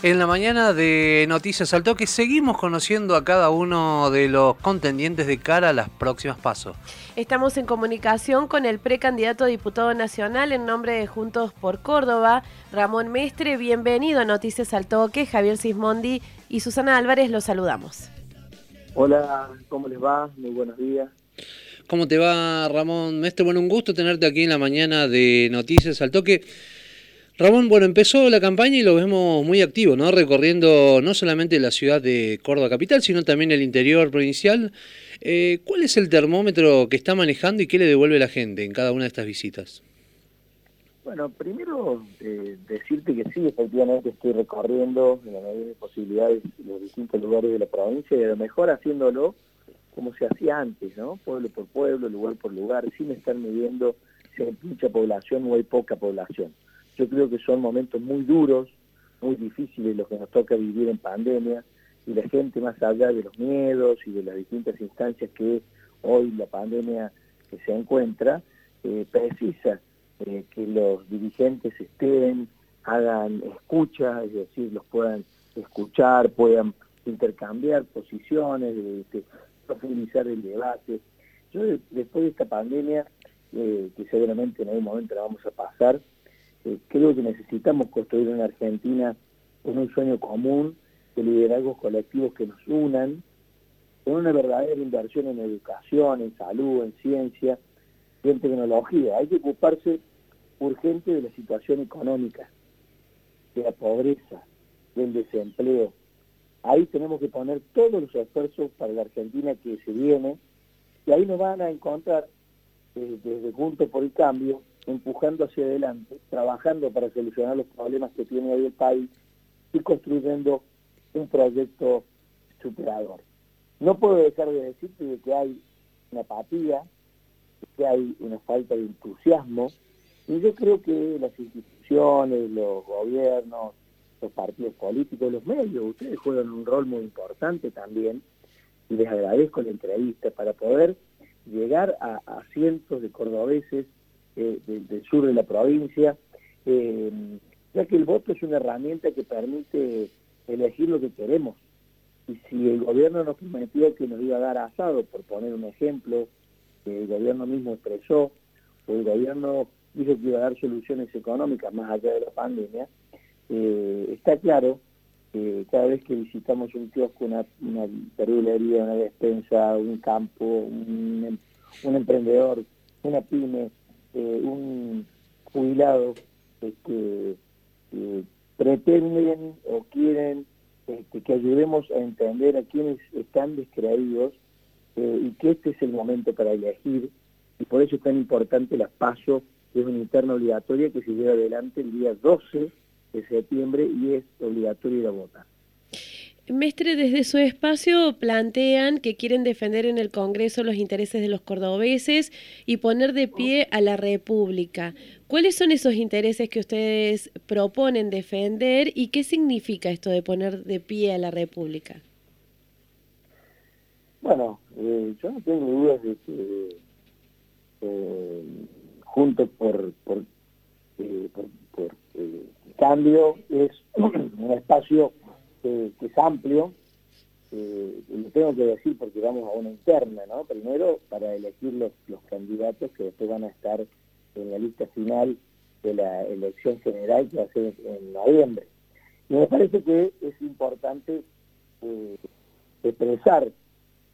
En la mañana de Noticias al Toque seguimos conociendo a cada uno de los contendientes de cara a las próximas pasos. Estamos en comunicación con el precandidato a diputado nacional en nombre de Juntos por Córdoba, Ramón Mestre. Bienvenido a Noticias al Toque. Javier Sismondi y Susana Álvarez los saludamos. Hola, ¿cómo les va? Muy buenos días. ¿Cómo te va, Ramón Mestre? Bueno, un gusto tenerte aquí en la mañana de Noticias al Toque. Ramón, bueno, empezó la campaña y lo vemos muy activo, ¿no? Recorriendo no solamente la ciudad de Córdoba capital, sino también el interior provincial. Eh, ¿Cuál es el termómetro que está manejando y qué le devuelve la gente en cada una de estas visitas? Bueno, primero eh, decirte que sí, efectivamente estoy recorriendo en la medida de posibilidades los distintos lugares de la provincia y a lo mejor haciéndolo como se hacía antes, ¿no? Pueblo por pueblo, lugar por lugar, sin estar midiendo si hay mucha población o hay poca población. Yo creo que son momentos muy duros, muy difíciles los que nos toca vivir en pandemia y la gente más allá de los miedos y de las distintas instancias que hoy la pandemia que se encuentra, eh, precisa eh, que los dirigentes estén, hagan escucha, es decir, los puedan escuchar, puedan intercambiar posiciones, este, profundizar el debate. Yo después de esta pandemia, eh, que seguramente en algún momento la vamos a pasar, eh, creo que necesitamos construir una Argentina con un sueño común, de liderazgos colectivos que nos unan, con una verdadera inversión en educación, en salud, en ciencia y en tecnología. Hay que ocuparse urgente de la situación económica, de la pobreza, del desempleo. Ahí tenemos que poner todos los esfuerzos para la Argentina que se viene y ahí nos van a encontrar eh, desde Juntos por el Cambio empujando hacia adelante, trabajando para solucionar los problemas que tiene hoy el país y construyendo un proyecto superador. No puedo dejar de decirte que hay una apatía, que hay una falta de entusiasmo, y yo creo que las instituciones, los gobiernos, los partidos políticos, los medios, ustedes juegan un rol muy importante también, y les agradezco la entrevista para poder llegar a, a cientos de cordobeses eh, del, sur de la provincia, eh, ya que el voto es una herramienta que permite elegir lo que queremos. Y si el gobierno nos prometió que nos iba a dar asado, por poner un ejemplo, el gobierno mismo expresó, o el gobierno dijo que iba a dar soluciones económicas más allá de la pandemia, eh, está claro que cada vez que visitamos un kiosco, una, una una despensa, un campo, un, un emprendedor, una pyme, eh, un jubilado que pretenden o quieren este, que ayudemos a entender a quienes están descreídos eh, y que este es el momento para elegir y por eso es tan importante la PASO, que es una interna obligatoria que se lleva adelante el día 12 de septiembre y es obligatorio ir a votar. Mestre, desde su espacio plantean que quieren defender en el Congreso los intereses de los cordobeses y poner de pie a la República. ¿Cuáles son esos intereses que ustedes proponen defender y qué significa esto de poner de pie a la República? Bueno, eh, yo no tengo dudas de que eh, juntos por, por, eh, por cambio es un espacio que, es amplio, eh, lo tengo que decir porque vamos a una interna, ¿no? Primero para elegir los, los candidatos que después van a estar en la lista final de la elección general que va a ser en noviembre. Me parece que es importante eh, expresar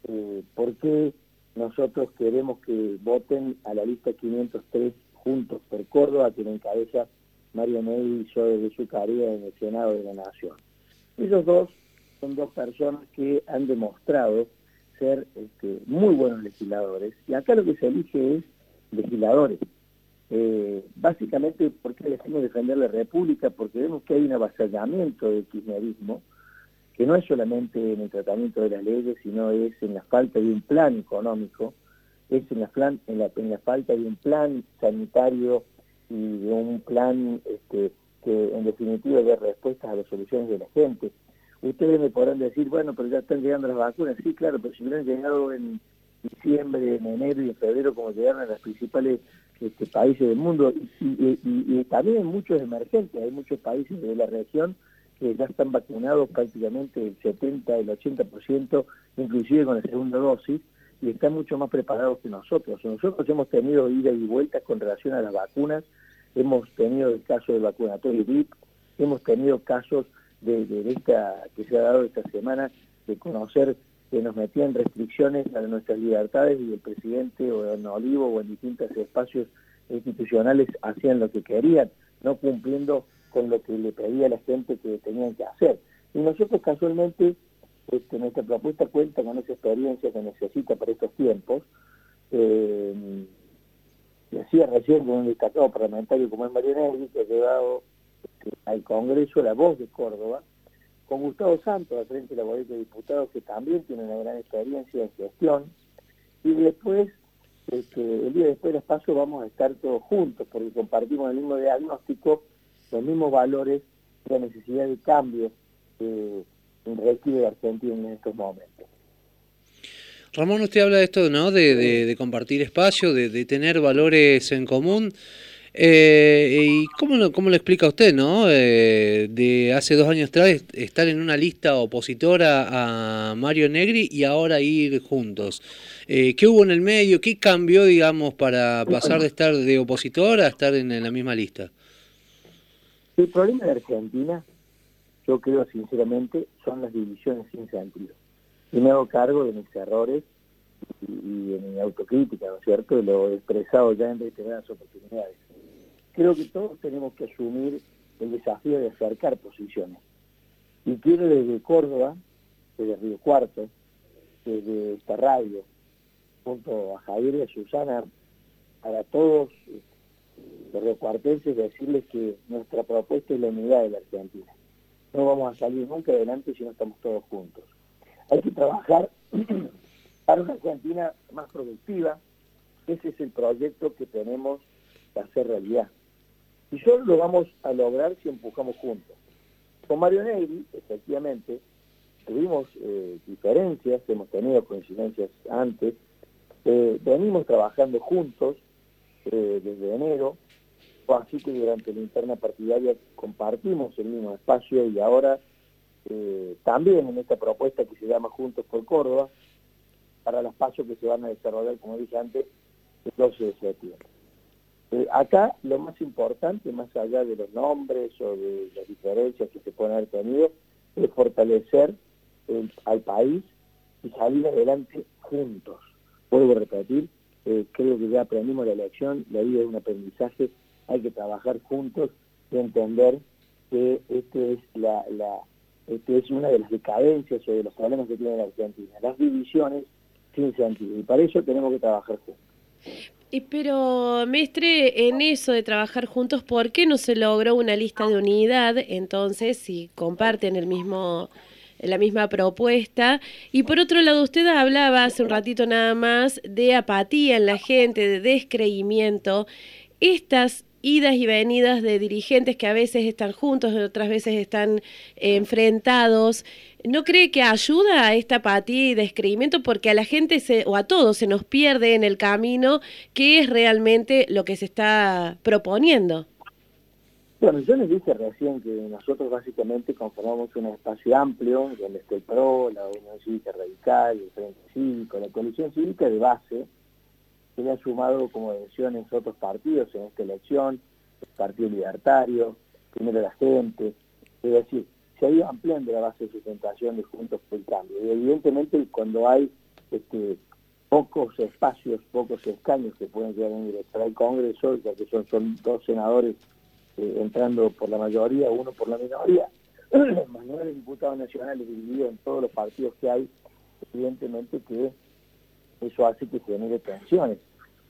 eh, por qué nosotros queremos que voten a la lista 503 juntos por Córdoba, que encabeza Mario Ney y yo desde su carrera en el Senado de la Nación. Ellos dos son dos personas que han demostrado ser este, muy buenos legisladores. Y acá lo que se elige es legisladores. Eh, básicamente, ¿por qué elegimos defender la República? Porque vemos que hay un avasallamiento del kirchnerismo, que no es solamente en el tratamiento de las leyes, sino es en la falta de un plan económico, es en la, plan, en la, en la falta de un plan sanitario y de un plan este, que en definitiva dé respuestas a las soluciones de la gente. Ustedes me podrán decir, bueno, pero ya están llegando las vacunas. Sí, claro, pero si hubieran llegado en diciembre, en enero y en febrero, como llegaron a los principales este, países del mundo, y, también en muchos emergentes, hay muchos países de la región que ya están vacunados prácticamente el 70, el 80%, inclusive con la segunda dosis, y están mucho más preparados que nosotros. Nosotros hemos tenido ida y vuelta con relación a las vacunas, hemos tenido el caso del vacunatorio VIP, hemos tenido casos de, de, esta que se ha dado esta semana de conocer que nos metían restricciones a nuestras libertades y el presidente o en Olivo o en distintos espacios institucionales hacían lo que querían, no cumpliendo con lo que le pedía la gente que tenían que hacer. Y nosotros casualmente, este, nuestra propuesta cuenta con esa experiencia que necesita para estos tiempos. Eh, decía recién con un destacado parlamentario como es María Negri, que ha llevado este, al Congreso la voz de Córdoba, con Gustavo Santos al frente de la boleta de diputados, que también tiene una gran experiencia en gestión, y después, este, el día después de los pasos vamos a estar todos juntos, porque compartimos el mismo diagnóstico, los mismos valores, la necesidad de cambio que requiere Argentina en estos momentos. Ramón, usted habla de esto, ¿no? De, compartir espacio, de, tener valores en común. Eh, ¿Y cómo lo, cómo lo explica usted, no? Eh, de hace dos años atrás estar en una lista opositora a Mario Negri y ahora ir juntos. Eh, ¿Qué hubo en el medio? ¿Qué cambió, digamos, para pasar de estar de opositora a estar en, la misma lista? El problema de Argentina, yo creo sinceramente, son las divisiones sin sentido. Y me hago cargo de mis errores y, de mi autocrítica, ¿no es cierto? Lo expresado ya en reiteradas oportunidades creo que todos tenemos que asumir el desafío de acercar posiciones. Y quiero desde Córdoba, desde Río Cuarto, desde esta radio, junto a Javier y a Susana, para todos los riocuartenses decirles que nuestra propuesta es la unidad de la Argentina. No vamos a salir nunca adelante si no estamos todos juntos. Hay que trabajar para una Argentina más productiva. Ese es el proyecto que tenemos que hacer realidad. Y solo lo vamos a lograr si empujamos juntos. Con Mario Negri, efectivamente, tuvimos eh, diferencias, hemos tenido coincidencias antes, eh, venimos trabajando juntos eh, desde enero, así que durante la interna partidaria compartimos el mismo espacio y ahora también en esta propuesta que se llama Juntos por Córdoba, para los pasos que se van a desarrollar, como dije antes, el 12 de septiembre. Eh, acá lo más importante, más allá de los nombres o de las diferencias que se pueden haber tenido, es fortalecer al país y salir adelante juntos. Vuelvo a repetir, eh, creo que ya aprendimos la elección, la vida es un aprendizaje, hay que trabajar juntos y entender que este es la este es una de las decadencias o de los problemas que tiene la Argentina, las divisiones sin sentido, y para eso tenemos que trabajar juntos pero, Mestre, en eso de trabajar juntos, ¿por qué no se logró una lista de unidad? Entonces, si comparten el mismo la misma propuesta. Y por otro lado, usted hablaba hace un ratito nada más de apatía en la gente, de descreimiento. Estas idas y venidas de dirigentes que a veces están juntos, otras veces están enfrentados. ¿No cree que ayuda a esta apatía y descreimiento? Porque a la gente se, o a todos se nos pierde en el camino qué es realmente lo que se está proponiendo. Bueno, yo les dije recién que nosotros básicamente conformamos un espacio amplio donde está el PRO, la Unión Cívica Radical, el Frente Cívico, la Coalición Cívica de base, se le ha sumado como en otros partidos en esta elección, el Partido Libertario, Primero la Gente, es decir, se ha ido ampliando la base de sustentación de Juntos por el Cambio. Y evidentemente cuando hay este, pocos espacios, pocos escaños que pueden llegar a ingresar al Congreso, ya que son, dos senadores eh, entrando por la mayoría, uno por la minoría, más nueve diputados nacionales divididos en todos los partidos que hay, evidentemente que eso hace que genere tensiones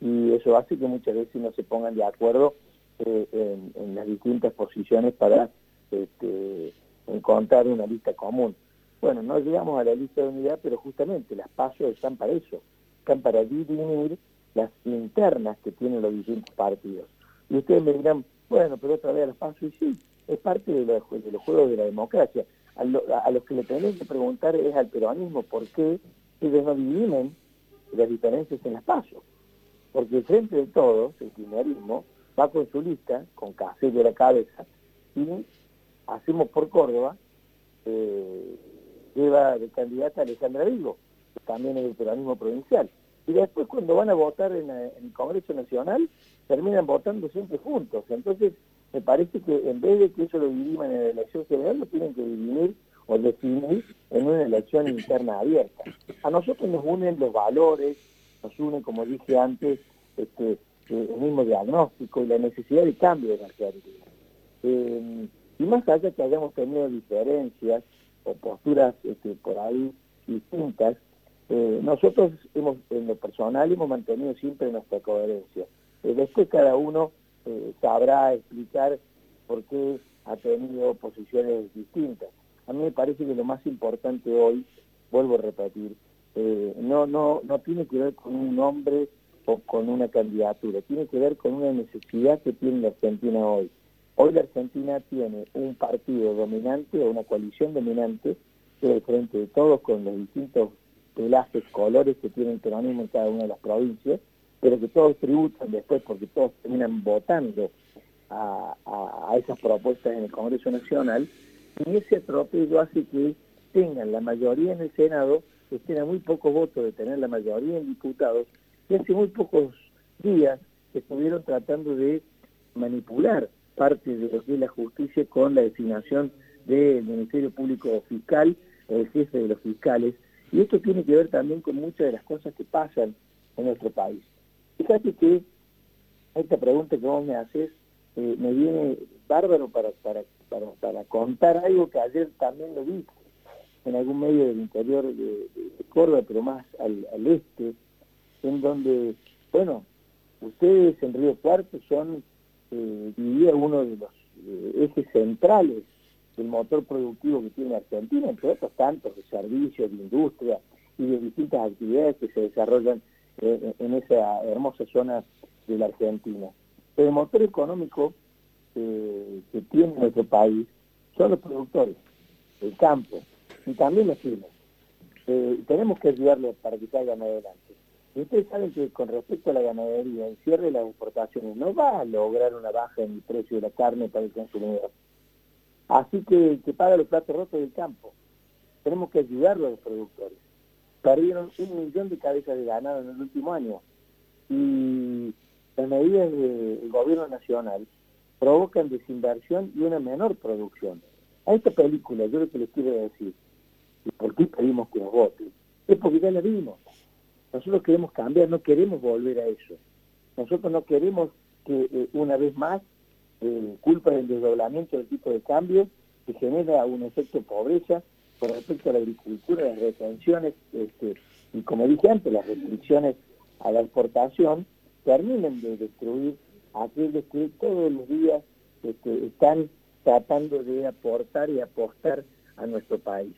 y eso hace que muchas veces no se pongan de acuerdo eh, en, las distintas posiciones para este, encontrar una lista común. Bueno, no llegamos a la lista de unidad, pero justamente las pasos están para eso, están para dirimir las internas que tienen los distintos partidos. Y ustedes me dirán, bueno, pero otra vez las pasos, y sí, es parte de, los, juegos de la democracia. A, a los que le tenemos que preguntar es al peronismo por qué ellos no dirimen las diferencias en las pasos. Porque frente de todos, el kirchnerismo va con su lista, con Casello a la cabeza, y Hacemos por Córdoba, eh, lleva de candidata a Alejandra Vigo, que también es el peronismo provincial. Y después cuando van a votar en, el Congreso Nacional, terminan votando siempre juntos. Entonces, me parece que en vez de que eso lo diriman en la elección general, lo tienen que dirimir o definir en una elección interna abierta. A nosotros nos unen los valores, nos unen, como dije antes, este, el mismo diagnóstico y la necesidad de cambio de la Argentina. Eh, y más allá que hayamos tenido diferencias o posturas este, por ahí distintas, eh, nosotros hemos, en lo personal hemos mantenido siempre nuestra coherencia. Eh, después cada uno sabrá explicar por qué ha tenido posiciones distintas. A mí me parece que lo más importante hoy, vuelvo a repetir, no, no, no tiene que ver con un nombre o con una candidatura, tiene que ver con una necesidad que tiene la Argentina hoy. Hoy la Argentina tiene un partido dominante o una coalición dominante, que es el frente de todos con los distintos pelajes, colores que tiene el peronismo en cada una de las provincias, pero que todos tributan después porque todos terminan votando a, a esas propuestas en el Congreso Nacional, y ese atropello hace que tengan la mayoría en el Senado, estén a muy pocos votos de tener la mayoría en diputados, y hace muy pocos días estuvieron tratando de manipular parte de lo que es la justicia con la designación del Ministerio Público Fiscal, el jefe de los fiscales, y esto tiene que ver también con muchas de las cosas que pasan en nuestro país. Fíjate que esta pregunta que vos me haces eh, me viene bárbaro para, para, para, contar algo que ayer también lo vi en algún medio del interior de, Córdoba, pero más al, este, en donde, bueno, ustedes en Río Cuarto son, eh, diría, uno de los eh, ejes centrales del motor productivo que tiene Argentina, entre otros tantos de servicios, de industria y de distintas actividades que se desarrollan eh, en esa hermosa zona de la Argentina. el motor económico que tiene nuestro país son los productores, el campo y también los pymes. tenemos que ayudarlos para que salgan adelante. Ustedes saben que con respecto a la ganadería, el cierre de las exportaciones no va a lograr una baja en el precio de la carne para el consumidor. Así que que paga los platos rotos del campo. Tenemos que ayudarlo a los productores. Perdieron un millón de cabezas de ganado en el último año. Y las medidas del gobierno nacional provocan desinversión y una menor producción. A esta película yo lo que les quiero decir, y por qué pedimos que nos voten, es porque ya la vimos. Nosotros queremos cambiar, no queremos volver a eso. Nosotros no queremos que eh, una vez más, eh, culpa del desdoblamiento del tipo de cambio, que genera un efecto de pobreza con respecto a la agricultura, las retenciones, este, y como dije antes, las restricciones a la exportación, terminen de destruir aquellos que todos los días este, están tratando de aportar y apostar a nuestro país.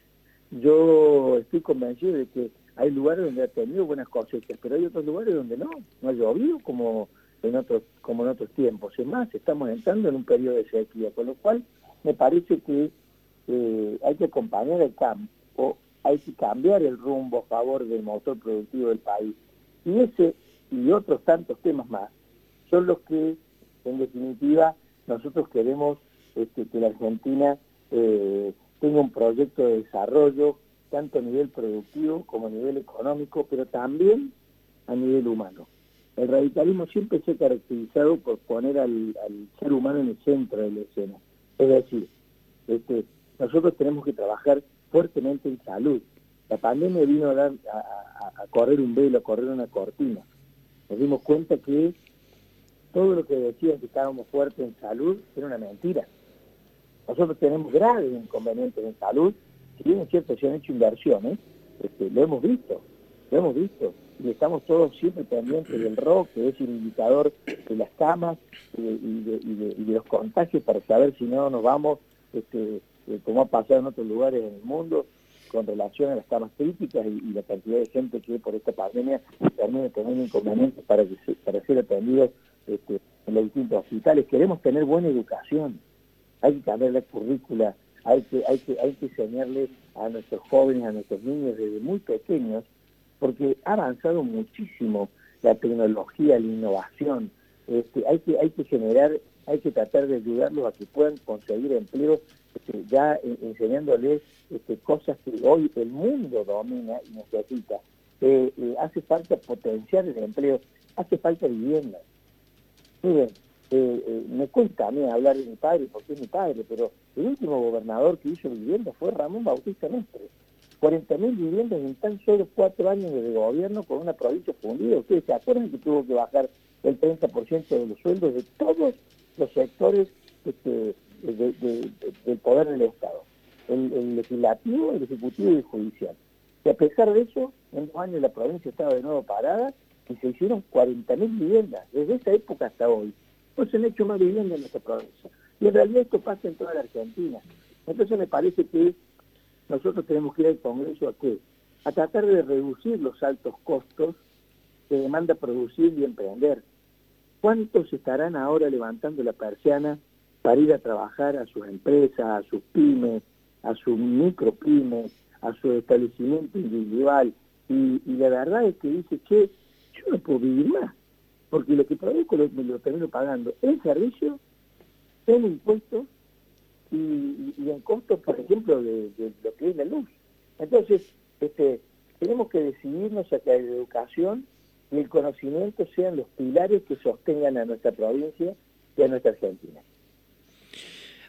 Yo estoy convencido de que hay lugares donde ha tenido buenas cosechas, pero hay otros lugares donde no, no ha llovido como en otros como en otros tiempos. Es más, estamos entrando en un periodo de sequía, con lo cual me parece que eh, hay que acompañar el campo, hay que cambiar el rumbo a favor del motor productivo del país. Y ese y otros tantos temas más son los que, en definitiva, nosotros queremos este, que la Argentina eh, tenga un proyecto de desarrollo tanto a nivel productivo como a nivel económico, pero también a nivel humano. El radicalismo siempre se ha caracterizado por poner al, ser humano en el centro de la escena. Es decir, este, nosotros tenemos que trabajar fuertemente en salud. La pandemia vino a, dar, a, correr un velo, a correr una cortina. Nos dimos cuenta que todo lo que decían que estábamos fuertes en salud era una mentira. Nosotros tenemos graves inconvenientes en salud si bien es cierto, se han hecho inversiones, este, lo hemos visto, lo hemos visto, y estamos todos siempre pendientes del rock, que es el indicador de las camas y, de, los contagios para saber si no nos vamos, este, eh, como ha pasado en otros lugares en el mundo, con relación a las camas críticas y, la cantidad de gente que por esta pandemia termina teniendo inconvenientes para, para ser atendidos este, en los distintos hospitales. Queremos tener buena educación, hay que cambiar la currícula hay que, hay que, hay que enseñarle a nuestros jóvenes, a nuestros niños desde muy pequeños, porque ha avanzado muchísimo la tecnología, la innovación. este, hay que hay que generar, hay que tratar de ayudarlos a que puedan conseguir empleo, este, ya enseñándoles cosas que hoy el mundo domina y necesita. Eh, eh, hace falta potenciar el empleo, hace falta vivienda. Miren, eh, me cuesta a mí hablar de mi padre porque es mi padre, pero el último gobernador que hizo vivienda fue Ramón Bautista Mestre. 40.000 viviendas en tan solo cuatro años de gobierno con una provincia fundida. Ustedes se acuerdan que tuvo que bajar el 30% de los sueldos de todos los sectores este, del poder del Estado, el, legislativo, el ejecutivo y el judicial. Y a pesar de eso, en dos años la provincia estaba de nuevo parada y se hicieron 40.000 viviendas. Desde esa época hasta hoy, pues se han hecho más viviendas en nuestra provincia. Y en realidad esto pasa en toda la Argentina. Entonces me parece que nosotros tenemos que ir al Congreso a qué? A tratar de reducir los altos costos que demanda producir y emprender. ¿Cuántos estarán ahora levantando la persiana para ir a trabajar a sus empresas, a sus pymes, a sus micropymes, a su establecimiento individual? Y, la verdad es que dice, que yo no puedo vivir más, porque lo que produzco lo, me lo termino pagando en servicio, en impuestos y, en costos, por ejemplo, de, lo que es la luz. Entonces, este, tenemos que decidirnos a que la educación y el conocimiento sean los pilares que sostengan a nuestra provincia y a nuestra Argentina.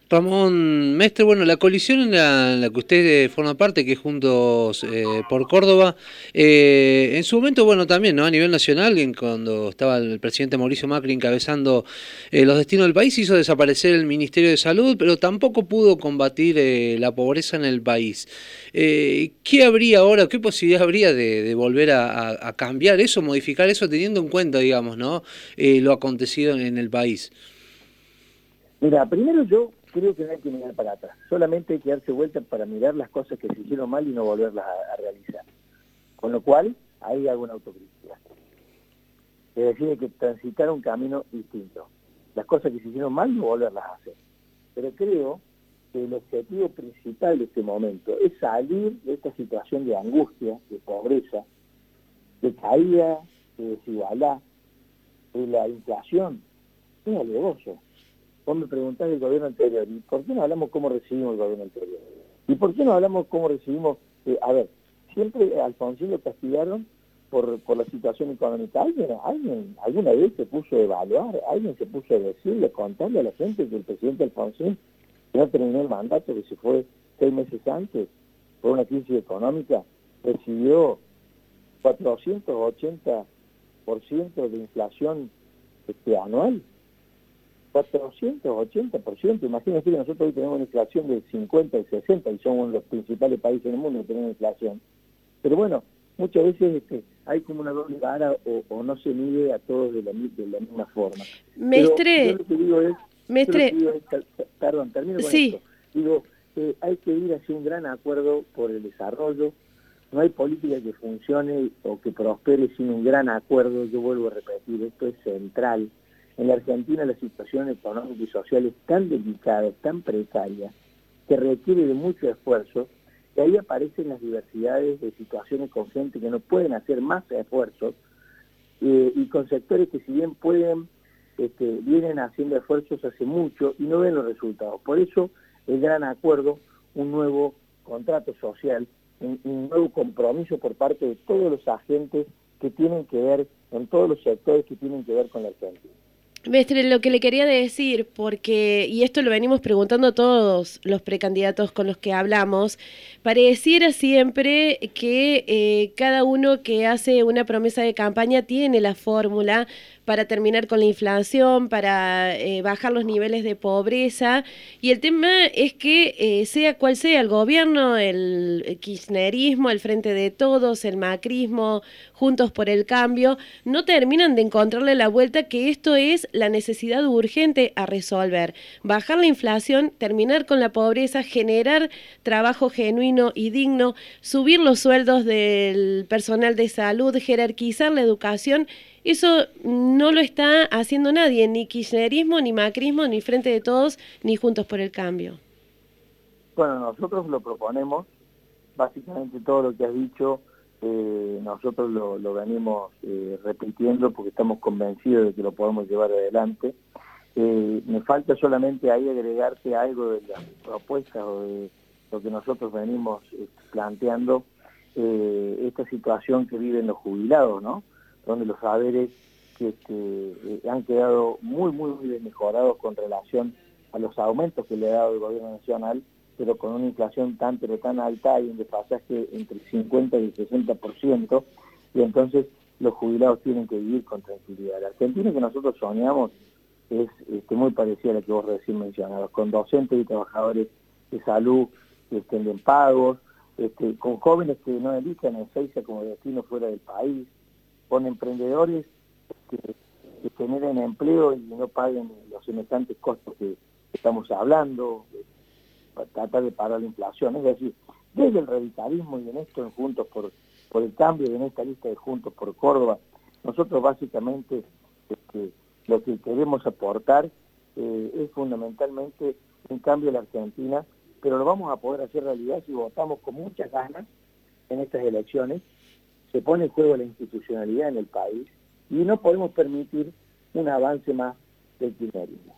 Ramón Mestre, bueno, la coalición en la, que usted eh, forma parte, que es Juntos eh, por Córdoba, eh, en su momento, bueno, también, ¿no? A nivel nacional, cuando estaba el presidente Mauricio Macri encabezando los destinos del país, hizo desaparecer el Ministerio de Salud, pero tampoco pudo combatir la pobreza en el país. ¿Qué habría ahora, qué posibilidad habría de, volver a, cambiar eso, modificar eso, teniendo en cuenta, digamos, ¿no? lo acontecido en el país? Mira, primero yo creo que no hay que mirar para atrás, solamente hay que darse vuelta para mirar las cosas que se hicieron mal y no volverlas a, realizar. Con lo cual, ahí hago una autocrítica. Es decir, hay que transitar un camino distinto. Las cosas que se hicieron mal, no volverlas a hacer. Pero creo que el objetivo principal de este momento es salir de esta situación de angustia, de pobreza, de caída, de desigualdad, de la inflación. Es alevoso vos me preguntás del gobierno anterior, ¿y por qué no hablamos cómo recibimos el gobierno anterior? ¿Y por qué no hablamos cómo recibimos, eh, a ver, siempre Alfonsín lo castigaron por, por la situación económica. ¿Alguien, alguien alguna vez se puso a evaluar, alguien se puso a decirle, contarle a la gente que el presidente Alfonsín no terminó el mandato, que se fue seis meses antes por una crisis económica, recibió 480% de inflación este, anual. 480%. Imagínense que nosotros hoy tenemos una inflación del 50 y 60 y somos los principales países del mundo que tenemos inflación. Pero bueno, muchas veces este, hay como una doble vara o, no se mide a todos de la, de la misma forma. Mestre, Mestre, perdón, termino con esto. Digo, eh, hay que ir hacia un gran acuerdo por el desarrollo. No hay política que funcione o que prospere sin un gran acuerdo. Yo vuelvo a repetir, esto es central en la Argentina la situación económica y social es tan delicada, tan precaria, que requiere de mucho esfuerzo, y ahí aparecen las diversidades de situaciones con gente que no pueden hacer más esfuerzos, eh, y con sectores que si bien pueden, este, vienen haciendo esfuerzos hace mucho y no ven los resultados. Por eso el gran acuerdo, un nuevo contrato social, un, un nuevo compromiso por parte de todos los agentes que tienen que ver, en todos los sectores que tienen que ver con la Argentina. Mestre, lo que le quería decir, porque, y esto lo venimos preguntando todos los precandidatos con los que hablamos, pareciera siempre que eh, cada uno que hace una promesa de campaña tiene la fórmula para terminar con la inflación, para eh, bajar los niveles de pobreza. Y el tema es que eh, sea cual sea el gobierno, el kirchnerismo, el Frente de Todos, el macrismo, Juntos por el Cambio, no terminan de encontrarle la vuelta que esto es la necesidad urgente a resolver. Bajar la inflación, terminar con la pobreza, generar trabajo genuino y digno, subir los sueldos del personal de salud, jerarquizar la educación eso no lo está haciendo nadie, ni kirchnerismo, ni macrismo, ni Frente de Todos, ni Juntos por el Cambio. Bueno, nosotros lo proponemos, básicamente todo lo que has dicho eh, nosotros lo, venimos eh, repitiendo porque estamos convencidos de que lo podemos llevar adelante. Eh, me falta solamente ahí agregarte algo de las propuestas o de lo que nosotros venimos planteando, esta situación que viven los jubilados, ¿no? Donde los saberes que este, han quedado muy, muy, muy desmejorados con relación a los aumentos que le ha dado el gobierno nacional pero con una inflación tan pero tan alta y un desfasaje entre el 50 y el 60%, y entonces los jubilados tienen que vivir con tranquilidad. La Argentina que nosotros soñamos es este, muy parecida a la que vos recién mencionabas, con docentes y trabajadores de salud que estén bien pagos, este, con jóvenes que no elijan el CEISA como destino fuera del país, con emprendedores que, que generen empleo y no paguen los semejantes costos que estamos hablando, tratar de parar la inflación. Es decir, desde el radicalismo y en esto Juntos por, por el Cambio y en esta lista de Juntos por Córdoba, nosotros básicamente este, lo que queremos aportar eh, es fundamentalmente un cambio en la Argentina, pero lo vamos a poder hacer realidad si votamos con muchas ganas en estas elecciones, se pone en juego la institucionalidad en el país y no podemos permitir un avance más del kirchnerismo.